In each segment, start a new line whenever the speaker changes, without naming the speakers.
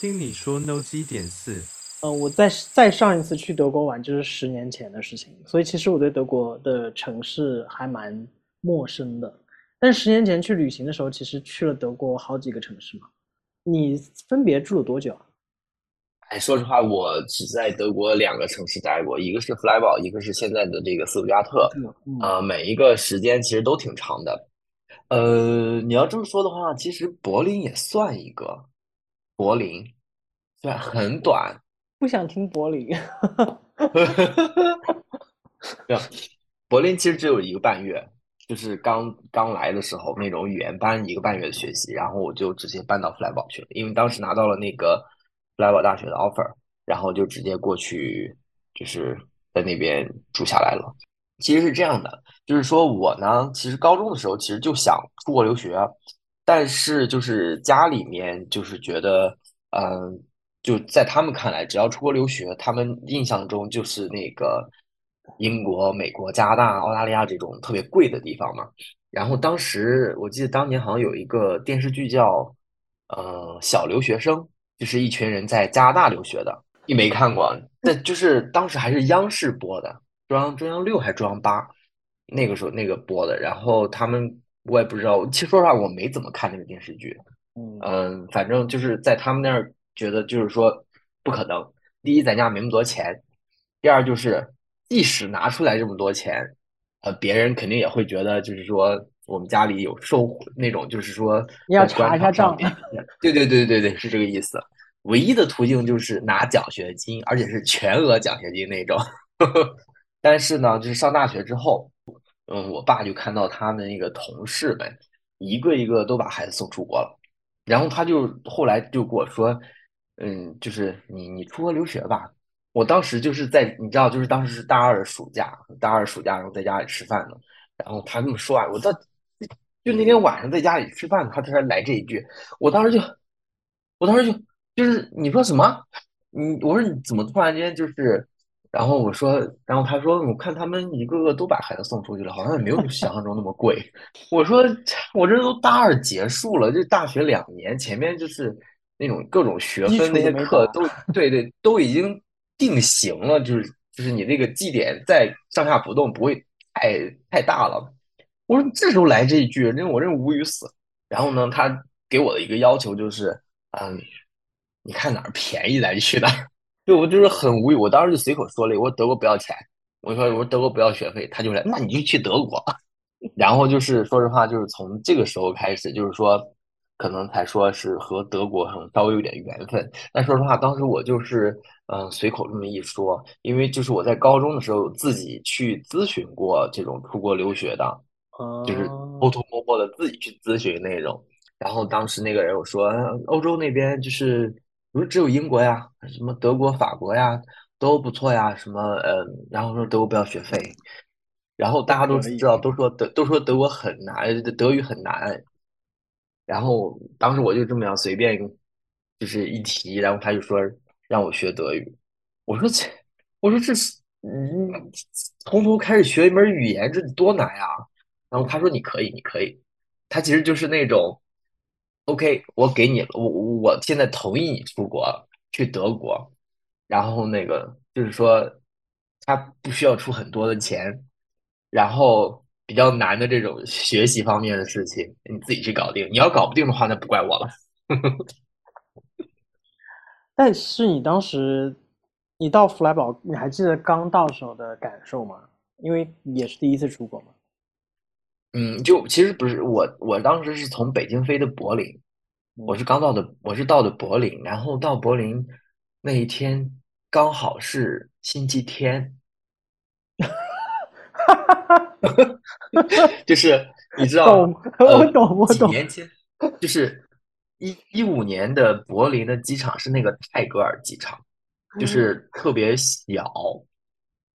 听你说 No 基点四，
嗯，我再再上一次去德国玩就是十年前的事情，所以其实我对德国的城市还蛮陌生的。但十年前去旅行的时候，其实去了德国好几个城市嘛。你分别住了多久啊？
哎，说实话，我只在德国两个城市待过，一个是弗莱堡，一个是现在的这个斯图加特。啊，每一个时间其实都挺长的。呃，你要这么说的话，其实柏林也算一个。柏林虽然很短，
不想听柏林。
对，柏林其实只有一个半月，就是刚刚来的时候那种语言班一个半月的学习，然后我就直接搬到弗莱堡去了，因为当时拿到了那个。弗莱堡大学的 offer，然后就直接过去，就是在那边住下来了。其实是这样的，就是说我呢，其实高中的时候其实就想出国留学，但是就是家里面就是觉得，嗯，就在他们看来，只要出国留学，他们印象中就是那个英国、美国、加拿大、澳大利亚这种特别贵的地方嘛。然后当时我记得当年好像有一个电视剧叫，呃，小留学生。就是一群人在加拿大留学的，你没看过？那就是当时还是央视播的，中央中央六还是中央八，那个时候那个播的。然后他们我也不知道，其实说实话我没怎么看那个电视剧。嗯，反正就是在他们那儿觉得就是说不可能。第一，咱家没那么多钱；第二，就是即使拿出来这么多钱，呃，别人肯定也会觉得就是说。我们家里有受那种，就是说
你要查一下账。
对对对对对，是这个意思。唯一的途径就是拿奖学金，而且是全额奖学金那种。但是呢，就是上大学之后，嗯，我爸就看到他们那个同事们一个一个都把孩子送出国了，然后他就后来就跟我说，嗯，就是你你出国留学吧。我当时就是在你知道，就是当时是大二暑假，大二暑假然后在家里吃饭呢，然后他这么说啊，我到。就那天晚上在家里吃饭，他突然来这一句，我当时就，我当时就就是你说什么？你我说你怎么突然间就是，然后我说，然后他说我看他们一个个都把孩子送出去了，好像也没有想象中那么贵。我说我这都大二结束了，这大学两年，前面就是那种各种学分那些课都对对都已经定型了，就是就是你那个绩点再上下浮动不会太太大了。我说这时候来这一句，那我真无语死。然后呢，他给我的一个要求就是，嗯，你看哪儿便宜咱去哪儿。对我就是很无语。我当时就随口说了，我说德国不要钱。我说我说德国不要学费。他就来，那你就去德国。然后就是说实话，就是从这个时候开始，就是说可能才说是和德国可能稍微有点缘分。但说实话，当时我就是嗯随口这么一说，因为就是我在高中的时候自己去咨询过这种出国留学的。就是偷偷摸摸的自己去咨询那种，然后当时那个人我说欧洲那边就是不是只有英国呀，什么德国、法国呀都不错呀，什么呃，然后说德国不要学费，然后大家都知道都说德都说德国很难，德语很难，然后当时我就这么样随便就是一提，然后他就说让我学德语，我说这我说这是嗯从头开始学一门语言，这多难呀！然后他说：“你可以，你可以。”他其实就是那种，OK，我给你了，我我现在同意你出国去德国，然后那个就是说，他不需要出很多的钱，然后比较难的这种学习方面的事情，你自己去搞定。你要搞不定的话，那不怪我了。
但是你当时你到弗莱堡，你还记得刚到手的感受吗？因为也是第一次出国嘛。
嗯，就其实不是我，我当时是从北京飞的柏林，我是刚到的，我是到的柏林，然后到柏林那一天刚好是星期天，就是你知道，
我懂，我懂。
几年前，就是一一五年的柏林的机场是那个泰戈尔机场，就是特别小。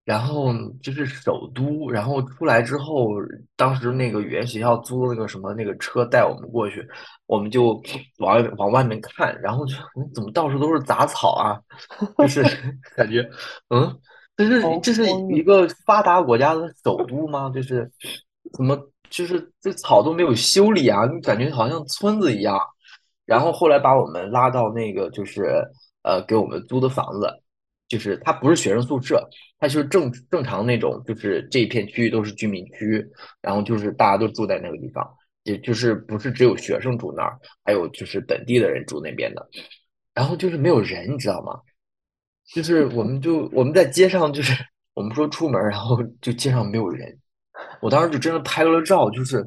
然后就是首都，然后出来之后，当时那个语言学校租那个什么那个车带我们过去，我们就 往往外面看，然后就怎么到处都是杂草啊，就是 感觉嗯，这是这是一个发达国家的首都吗？就是怎么就是这草都没有修理啊？你感觉好像村子一样。然后后来把我们拉到那个就是呃给我们租的房子，就是它不是学生宿舍，它就是正正常那种，就是这一片区域都是居民区，然后就是大家都住在那个地方，也就是不是只有学生住那儿，还有就是本地的人住那边的，然后就是没有人，你知道吗？就是我们就我们在街上，就是我们说出门，然后就街上没有人。我当时就真的拍了照，就是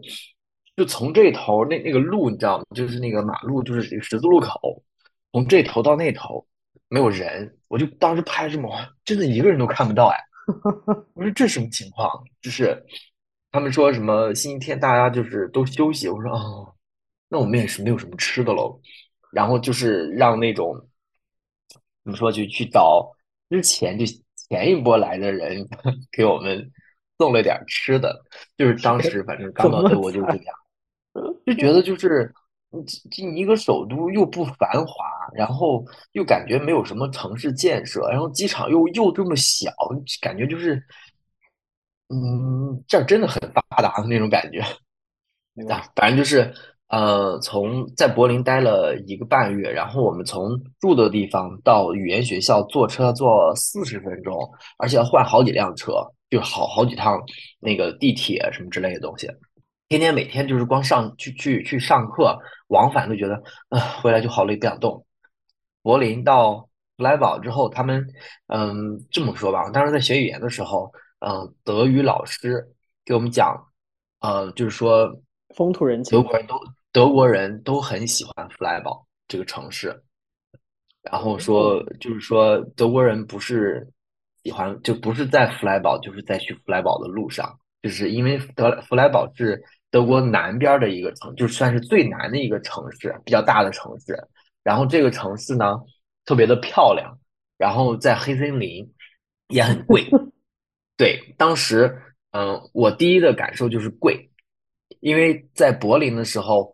就从这头那那个路，你知道吗？就是那个马路，就是十字路口，从这头到那头没有人，我就当时拍这么，真的一个人都看不到哎。我说这什么情况？就是他们说什么星期天大家就是都休息，我说哦，那我们也是没有什么吃的喽。然后就是让那种。怎么说？就去找之前就前一波来的人给我们送了点吃的，就是当时反正刚到德国就是这样，就觉得就是这一个首都又不繁华，然后又感觉没有什么城市建设，然后机场又又这么小，感觉就是嗯，这儿真的很发达的那种感觉。啊，反正就是。呃，从在柏林待了一个半月，然后我们从住的地方到语言学校坐车坐四十分钟，而且要换好几辆车，就好好几趟那个地铁什么之类的东西。天天每天就是光上去去去上课，往返都觉得啊，回来就好累，不想动。柏林到弗莱堡之后，他们嗯这么说吧，当时在学语言的时候，嗯，德语老师给我们讲，呃，就是说
风土人情，
德国人都。德国人都很喜欢弗莱堡这个城市，然后说就是说德国人不是喜欢就不是在弗莱堡，就是在去弗莱堡的路上，就是因为德弗莱堡是德国南边的一个城，就算是最南的一个城市，比较大的城市。然后这个城市呢特别的漂亮，然后在黑森林也很贵。对，当时嗯，我第一的感受就是贵，因为在柏林的时候。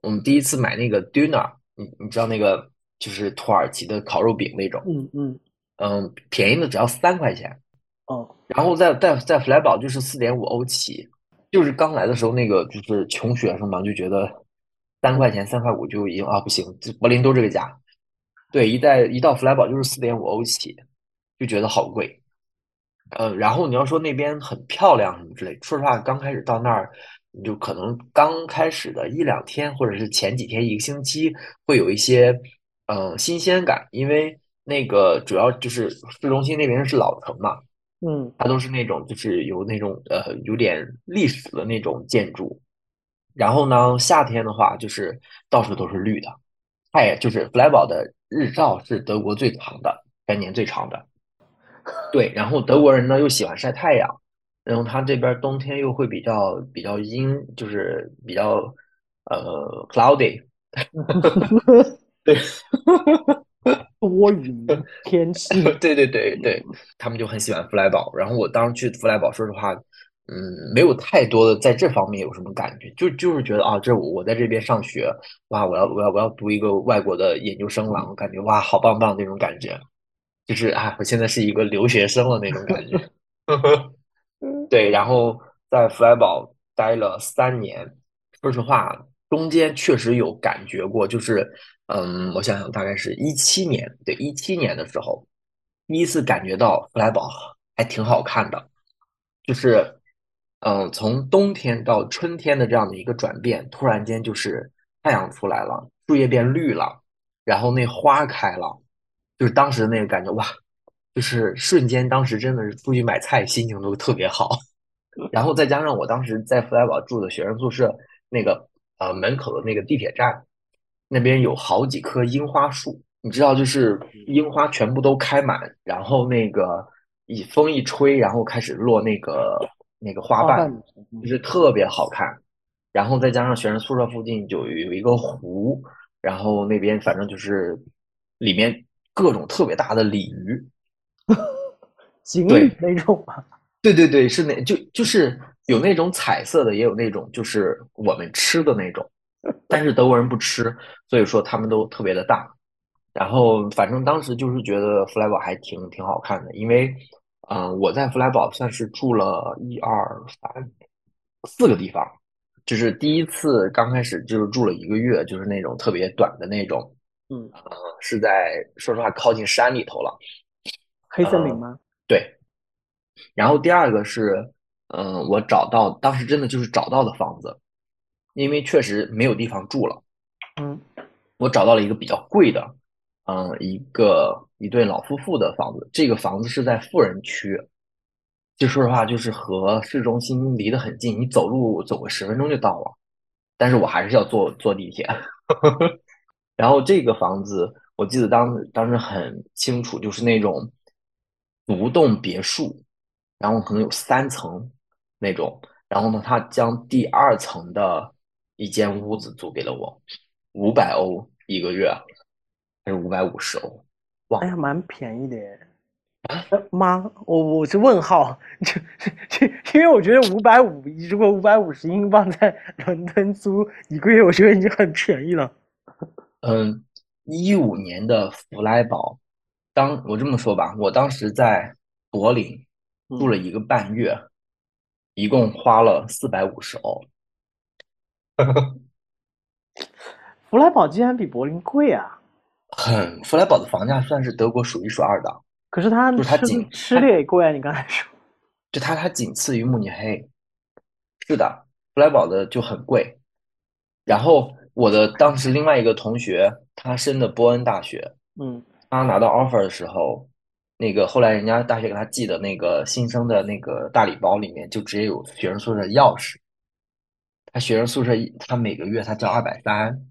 我们第一次买那个 Döner，你你知道那个就是土耳其的烤肉饼那种，
嗯嗯
嗯，便宜的只要三块钱，
哦，
然后在在在弗莱堡就是四点五欧起，就是刚来的时候那个就是穷学生嘛，就觉得三块钱三块五就已经啊不行，柏林都这个价，对，一在一到弗莱堡就是四点五欧起，就觉得好贵，呃，然后你要说那边很漂亮什么之类，说实话刚开始到那儿。你就可能刚开始的一两天，或者是前几天一个星期，会有一些嗯新鲜感，因为那个主要就是市中心那边是老城嘛，
嗯，
它都是那种就是有那种呃有点历史的那种建筑。然后呢，夏天的话就是到处都是绿的，它也就是弗莱堡的日照是德国最长的，全年最长的。对，然后德国人呢又喜欢晒太阳。然后他这边冬天又会比较比较阴，就是比较呃 cloudy，对，
多云天气，
对对对对，他们就很喜欢弗莱堡。然后我当时去弗莱堡，说实话，嗯，没有太多的在这方面有什么感觉，就就是觉得啊，这我我在这边上学，哇，我要我要我要读一个外国的研究生了，我感觉哇，好棒棒那种感觉，就是啊，我现在是一个留学生了那种感觉。对，然后在弗莱堡待了三年，说实话，中间确实有感觉过，就是，嗯，我想想，大概是一七年，对，一七年的时候，第一次感觉到弗莱堡还挺好看的，就是，嗯，从冬天到春天的这样的一个转变，突然间就是太阳出来了，树叶变绿了，然后那花开了，就是当时那个感觉，哇！就是瞬间，当时真的是出去买菜，心情都特别好。然后再加上我当时在弗莱堡住的学生宿舍，那个呃门口的那个地铁站那边有好几棵樱花树，你知道，就是樱花全部都开满，然后那个一风一吹，然后开始落那个那个花瓣，就是特别好看。然后再加上学生宿舍附近就有一个湖，然后那边反正就是里面各种特别大的鲤鱼。
锦鲤那种吗？
对对对，是那就就是有那种彩色的，也有那种就是我们吃的那种，但是德国人不吃，所以说他们都特别的大。然后反正当时就是觉得弗莱堡还挺挺好看的，因为嗯，我在弗莱堡算是住了一二三四个地方，就是第一次刚开始就是住了一个月，就是那种特别短的那种，
嗯，
呃，是在说实话靠近山里头了。
黑森林吗？
对。然后第二个是，嗯、我找到当时真的就是找到的房子，因为确实没有地方住了。
嗯
我找到了一个比较贵的，嗯，一个一对老夫妇的房子。这个房子是在富人区，就说实话，就是和市中心离得很近，你走路走个十分钟就到了。但是我还是要坐坐地铁。然后这个房子，我记得当当时很清楚，就是那种独栋别墅，然后可能有三层那种。然后呢，他将第二层的一间屋子租给了我，五百欧一个月，还是五百五十欧？忘了。
哎呀，蛮便宜的耶。呃妈，我我是问号，就 就因为我觉得五百五，如果五百五十英镑在伦敦租一个月，我觉得已经很便宜了。
嗯，一五年的弗莱堡，当我这么说吧，我当时在柏林住了一个半月，一共花了四百五十欧。
弗莱堡竟然比柏林贵啊！
很，弗莱堡的房价算是德国数一数二的，
可是它吃
就是它仅
吃的也贵啊！你刚才说，
就它它仅次于慕尼黑。是的，弗莱堡的就很贵。然后我的当时另外一个同学，他申的波恩大学，
嗯
他拿到 offer 的时候，那个后来人家大学给他寄的那个新生的那个大礼包里面就直接有学生宿舍钥匙。他学生宿舍一他每个月他交二百三，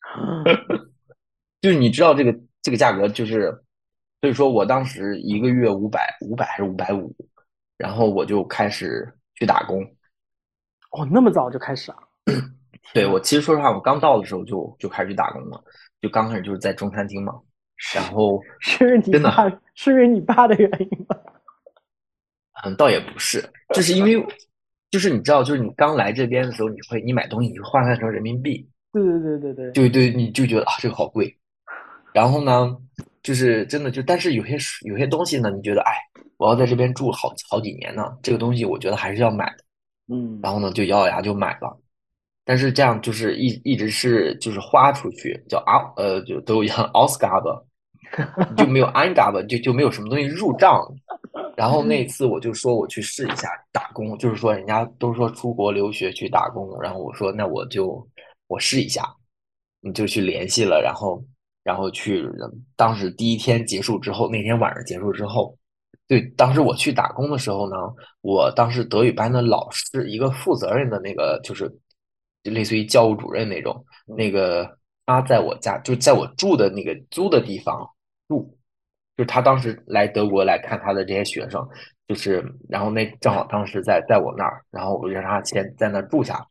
就是你知道这个这个价格就是，所以说我当时一个月五百五百还是五百五，然后我就开始去打工。
哦，那么早就开始啊？
对我其实说实话，我刚到的时候就就开始去打工了，就刚开始就是在中餐厅嘛，然后
是你
真的
爸，是因为你爸的原因吗？
嗯，倒也不是，就是因为，就是你知道，就是你刚来这边的时候，你会你买东西你会换算成人民币，
对对对对对，
对对，你就觉得啊这个好贵，然后呢，就是真的就，但是有些时有些东西呢，你觉得哎，我要在这边住好好几年呢，这个东西我觉得还是要买的，
嗯，
然后呢就咬咬牙就买了，但是这样就是一一直是就是花出去，叫啊呃就都一样 Ausgabe，就没有 Eingabe，就就没有什么东西入账。然后那次我就说我去试一下打工，就是说人家都说出国留学去打工，然后我说那我就我试一下，你就去联系了，然后然后去，当时第一天结束之后，那天晚上结束之后，对，当时我去打工的时候呢，我当时德语班的老师，一个负责任的那个就是就类似于教务主任那种，那个他在我家就在我住的那个租的地方住。就他当时来德国来看他的这些学生，就是然后那正好当时在在我那儿，然后我就让他先在那儿住下。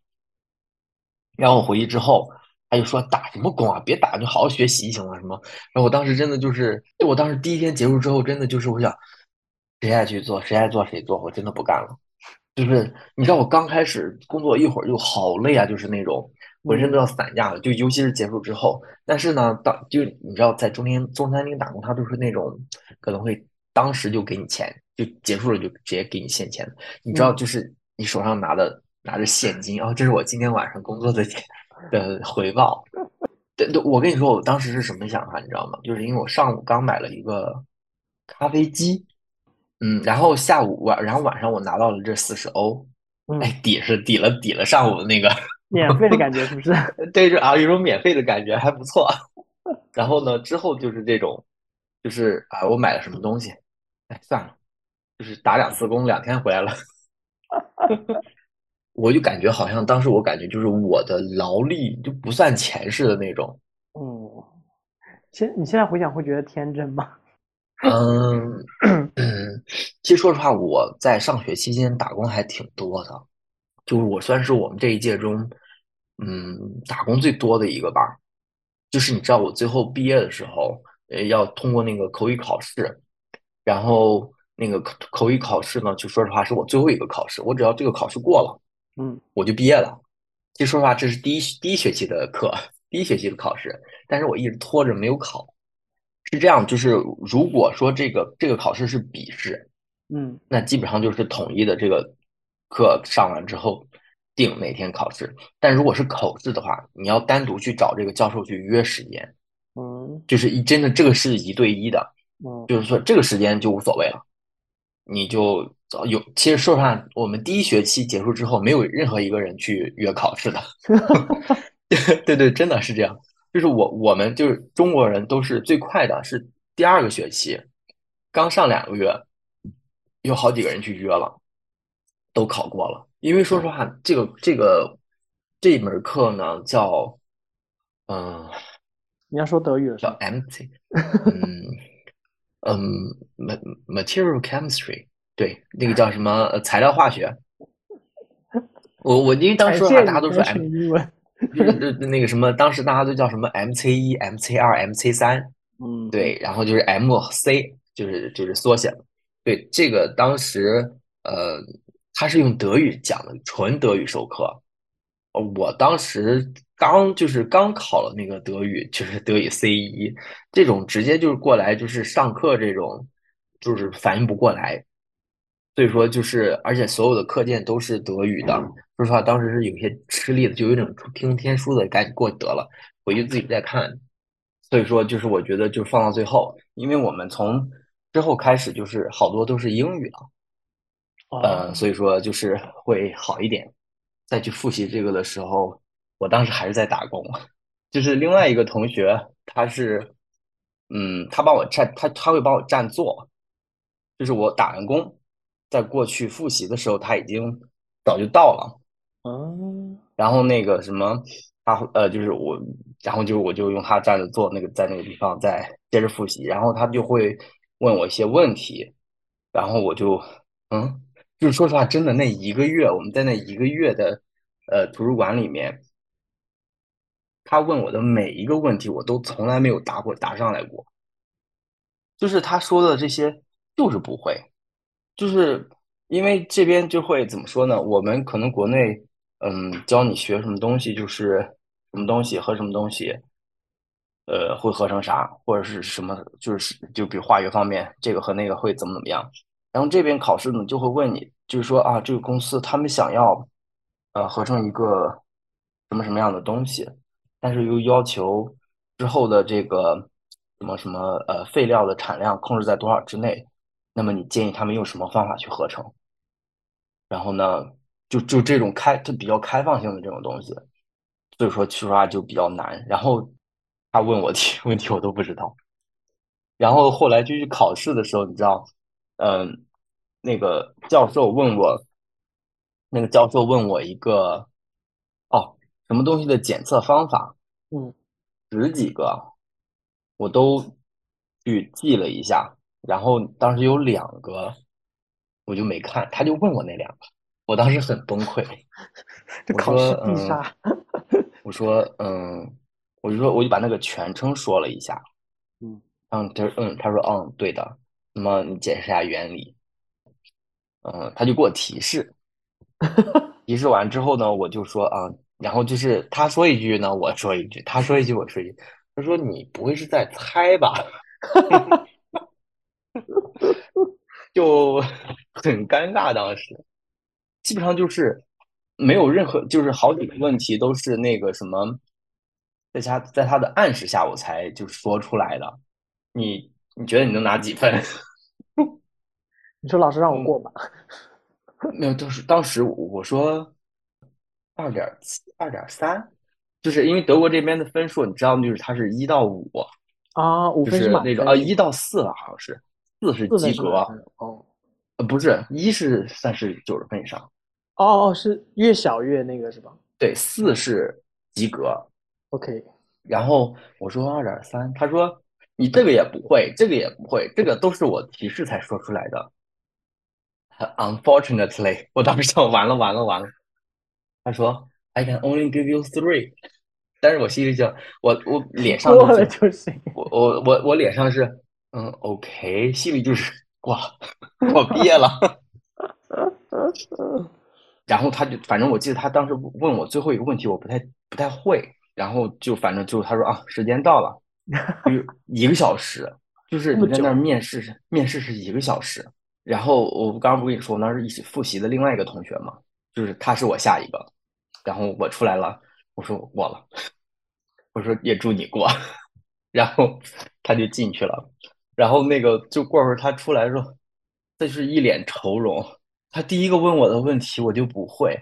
然后我回去之后，他就说打什么工啊，别打，就好好学习行了什么。然后我当时真的就是，我当时第一天结束之后，真的就是我想，谁爱去做谁爱做谁做，我真的不干了。就是你知道我刚开始工作一会儿就好累啊，就是那种浑身都要散架了，就尤其是结束之后。但是呢，当就你知道在中间中餐厅打工，他都是那种可能会当时就给你钱，就结束了就直接给你现钱。你知道，就是你手上拿的拿着现金，哦，这是我今天晚上工作的的回报。对对，我跟你说，我当时是什么想法，你知道吗？就是因为我上午刚买了一个咖啡机。嗯，然后下午晚，然后晚上我拿到了这四十欧，
嗯
哎，抵是抵了抵了上午的那个
免费的感觉是不是？
对，就啊有种免费的感觉，还不错。然后呢，之后就是这种，就是啊，我买了什么东西，哎，算了，就是打两次工，两天回来了。我就感觉好像当时我感觉就是我的劳力就不算钱似的那种。
嗯，现你现在回想会觉得天真吗？
嗯嗯，其实说实话，我在上学期间打工还挺多的，就是我算是我们这一届中，嗯，打工最多的一个吧。就是你知道，我最后毕业的时候，呃，要通过那个口语考试，然后那个口口语考试呢，就说实话是我最后一个考试，我只要这个考试过了，
嗯
我就毕业了。其实说实话，这是第一第一学期的课，第一学期的考试，但是我一直拖着没有考。是这样，就是如果说这个这个考试是笔试，
嗯
那基本上就是统一的这个课上完之后，定哪天考试。但如果是口试的话，你要单独去找这个教授去约时间，
嗯
就是一真的这个是一对一的，
嗯
就是说这个时间就无所谓了，你就有。其实说实话，我们第一学期结束之后，没有任何一个人去约考试的。对对，真的是这样。就是我我们就是中国人都是最快的，是第二个学期，刚上两个月，有好几个人去约了，都考过了。因为说实话，这个这个这门课呢叫，嗯、
你要说德语
叫
吧
？MT，嗯嗯，ma material chemistry，对，那个叫什么呃材料化学。我我因为当时说话，大家都说是那个什么，当时大家都叫什么 MC 一、MC 二、MC 三，
嗯，
对，然后就是 MC，就是就是缩写。对，这个当时呃，他是用德语讲的，纯德语授课。我当时刚就是刚考了那个德语，就是德语 C 一，这种直接就是过来就是上课这种，就是反应不过来。所以说就是，而且所有的课件都是德语的。说实话，当时是有些吃力的，就有一种听天书的，赶紧过得了，回去自己再看。所以说，就是我觉得就放到最后，因为我们从之后开始就是好多都是英语了，呃，
哦，
所以说就是会好一点。再去复习这个的时候，我当时还是在打工，就是另外一个同学，他是，嗯，他帮我占，他他会帮我占座，就是我打完工，在过去复习的时候，他已经早就到了。
嗯
然后那个什么，他呃，就是我，然后就我就用他站着坐那个在那个地方再接着复习，然后他就会问我一些问题，然后我就嗯，就是说实话，真的那一个月，我们在那一个月的呃图书馆里面，他问我的每一个问题，我都从来没有答过答上来过，就是他说的这些就是不会，就是因为这边就会怎么说呢？我们可能国内。嗯，教你学什么东西就是什么东西和什么东西，呃，会合成啥，或者是什么，就是就比如化学方面，这个和那个会怎么怎么样。然后这边考试呢，就会问你，就是说啊，这个公司他们想要呃合成一个什么什么样的东西，但是又要求之后的这个什么什么呃废料的产量控制在多少之内，那么你建议他们用什么方法去合成？然后呢？就就这种开，就比较开放性的这种东西，所以说说实话就比较难。然后他问我题 问题我都不知道，然后后来就去考试的时候，你知道，嗯，那个教授问我，那个教授问我一个，哦，什么东西的检测方法，
嗯，
十几个，我都去记了一下，然后当时有两个我就没看，他就问我那两个。我当时很崩溃，
这
我说
考试必
嗯
杀。
我说嗯，我就说我就把那个全称说了一下，
嗯
嗯，他说嗯，他说嗯，对的，那么你解释一下原理，嗯，他就给我提示，提示完之后呢，我就说啊，然后就是他说一句呢，我说一句，他说一句，我说一句，他说你不会是在猜吧？就很尴尬，当时基本上就是没有任何，就是好几个问题都是那个什么，在他在他的暗示下我才就说出来的。你你觉得你能拿几分？
你说老师让我过吧？
没有，当时当时我说二点七、二点三，就是因为德国这边的分数，你知道，就是它是一到五，
啊，五分是
那种啊一到四了，好像是四是及格
哦
呃不是一是算是九十分以上，
哦哦，是越小越那个是吧
对，四是及格。
？OK，
然后我说二点三，他说你这个也不会，这个也不会，这个都是我提示才说出来的。Unfortunately，我当时想完了完了完了。他说 I can only give you three，但是我心里想，我我脸上
过了
就
就行。
我我我我脸上是嗯 OK，心里就是过了，我毕业了。然后他就反正我记得他当时问我最后一个问题，我不太不太会，然后就反正就他说啊，时间到了，就是一个小时，就是你在那儿面试是面试是一个小时。然后我刚刚不跟你说，我当时一起复习的另外一个同学嘛，就是他是我下一个，然后我出来了，我说我过了，我说也祝你过，然后他就进去了，然后那个就过会儿他出来的时候，他就是一脸愁容。他第一个问我的问题我就不会，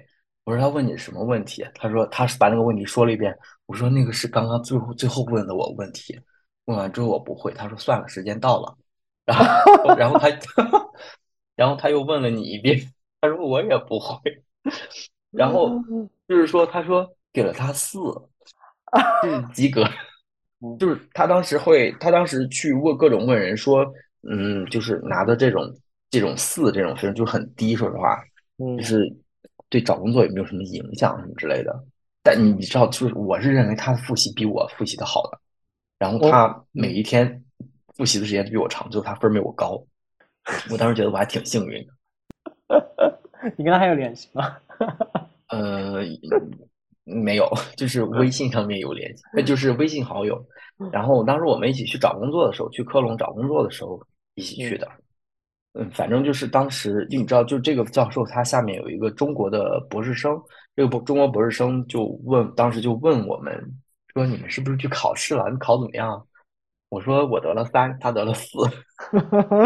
我说他问你什么问题？他说他是把那个问题说了一遍。我说那个是刚刚最后最后问的我问题，问完之后我不会。他说算了，时间到了。然 后然后他然后他又问了你一遍，他说我也不会。然后就是说他说给了他四，就是及格。就是他当时会，他当时去问各种问人说，嗯，就是拿的这种。这种四这种分就很低，说实话，就是对找工作也没有什么影响什么之类的。但你知道，就是我是认为他的复习比我复习的好的，然后他每一天复习的时间都比我长，最后他分没我高。我当时觉得我还挺幸运的。
你跟他还有联系吗？
呃，没有，就是微信上面有联系，那就是微信好友。然后当时我们一起去找工作的时候，去科隆找工作的时候一起去的。嗯，反正就是当时，就你知道，就这个教授他下面有一个中国的博士生，这个博中国博士生就问，当时就问我们说：“你们是不是去考试了？你考怎么样？”我说：“我得了三，他得了四。”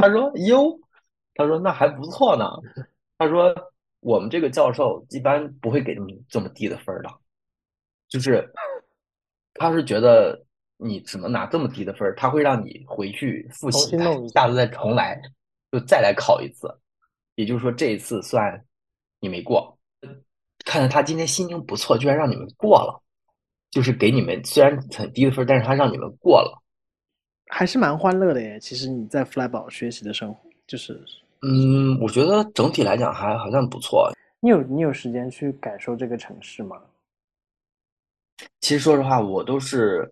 他说：“哟，他说那还不错呢。”他说：“我们这个教授一般不会给这么这么低的分的，就是 他是觉得你只能拿这么低的分他会让你回去复习，下次再重来。”就再来考一次，也就是说这一次算你没过。看着他今天心情不错，居然让你们过了，就是给你们虽然很低的分，但是他让你们过了，
还是蛮欢乐的耶。其实你在弗莱堡学习的生活，就是，
嗯，我觉得整体来讲还好像不错。
你有你有时间去感受这个城市吗？
其实说实话，我都是，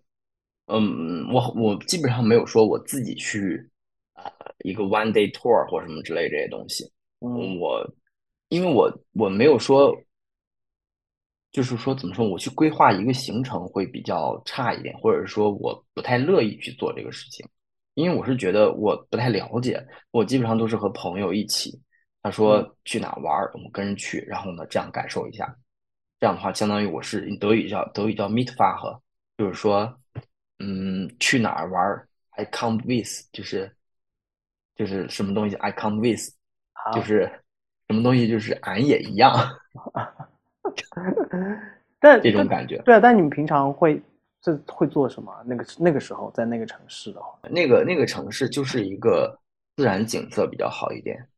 嗯，我我基本上没有说我自己去啊。一个 one day tour 或什么之类这些东西，嗯，我因为我我没有说，就是说怎么说，我去规划一个行程会比较差一点，或者说我不太乐意去做这个事情，因为我是觉得我不太了解，我基本上都是和朋友一起，他说去哪玩，我们跟着去，然后呢这样感受一下，这样的话相当于我是德语叫德语叫 meet f a h 就是说，嗯，去哪儿玩，I come with，就是。就是什么东西，I come with，就是什么东西，就是俺也一样。
但
这种感觉，
对啊。但你们平常会这会做什么？那个那个时候在那个城市的话，
那个那个城市就是一个自然景色比较好一点，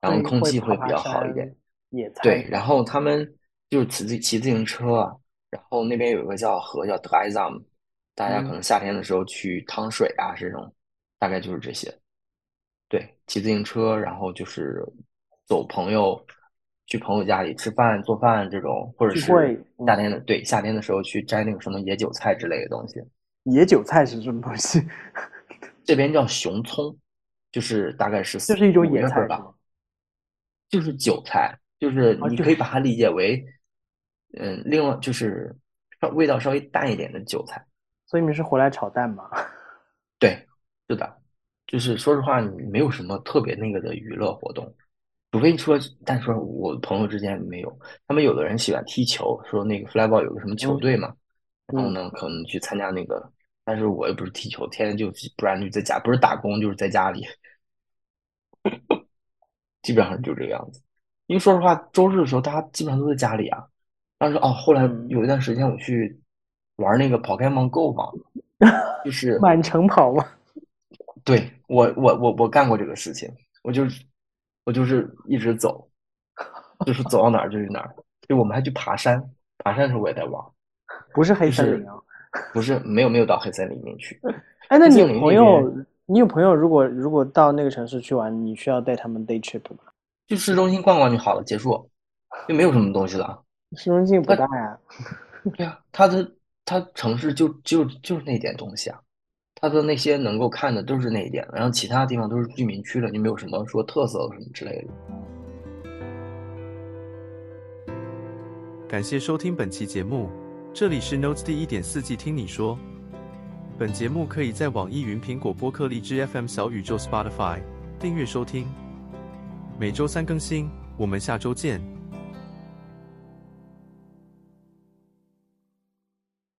然后空气会比较好一点。
野餐
对，然后他们就是骑自骑自行车，然后那边有一个叫河叫德埃藏，大家可能夏天的时候去趟水啊，这种大概就是这些。对，骑自行车，然后就是走朋友去朋友家里吃饭、做饭这种，或者是夏天的对夏天的时候去摘那个什么野韭菜之类的东西。
野韭菜是什么东西？
这边叫熊葱，就是大概是
就是一种野菜
吧，就是韭菜，就是你可以把它理解为，嗯，另外就是稍味道稍微淡一点的韭菜。
所以你们是回来炒蛋吗？
对，是的。就是说实话，你没有什么特别那个的娱乐活动，除非说，但说我朋友之间没有，他们有的人喜欢踢球，说那个 flyball 有个什么球队嘛，然后呢可能去参加那个，但是我又不是踢球，天天就不然就在家，不是打工就是在家里，基本上就这个样子。因为说实话，周日的时候大家基本上都在家里啊。但是哦，后来有一段时间我去玩那个跑开蒙 Go 嘛，就 是
满城跑嘛。
对我，我我我干过这个事情，我就是我就是一直走，就是走到哪儿就是哪儿。就我们还去爬山，爬山的时候我也在玩，
不是黑森林啊，
不是没有没有到黑森林里面去。
哎，那你朋友，你有朋友如果如果到那个城市去玩，你需要带他们 day trip 吗？
去市中心逛逛就好了，结束，就没有什么东西了。
市中心不大呀。
对啊，它的它城市就就就是那点东西啊。它的那些能够看的都是那一点，然后其他地方都是居民区了，就没有什么说特色什么之类的。
感谢收听本期节目，这里是 Notes 第一点四季听你说。本节目可以在网易云、苹果播客、荔枝 FM、小宇宙、Spotify 订阅收听，每周三更新。我们下周见。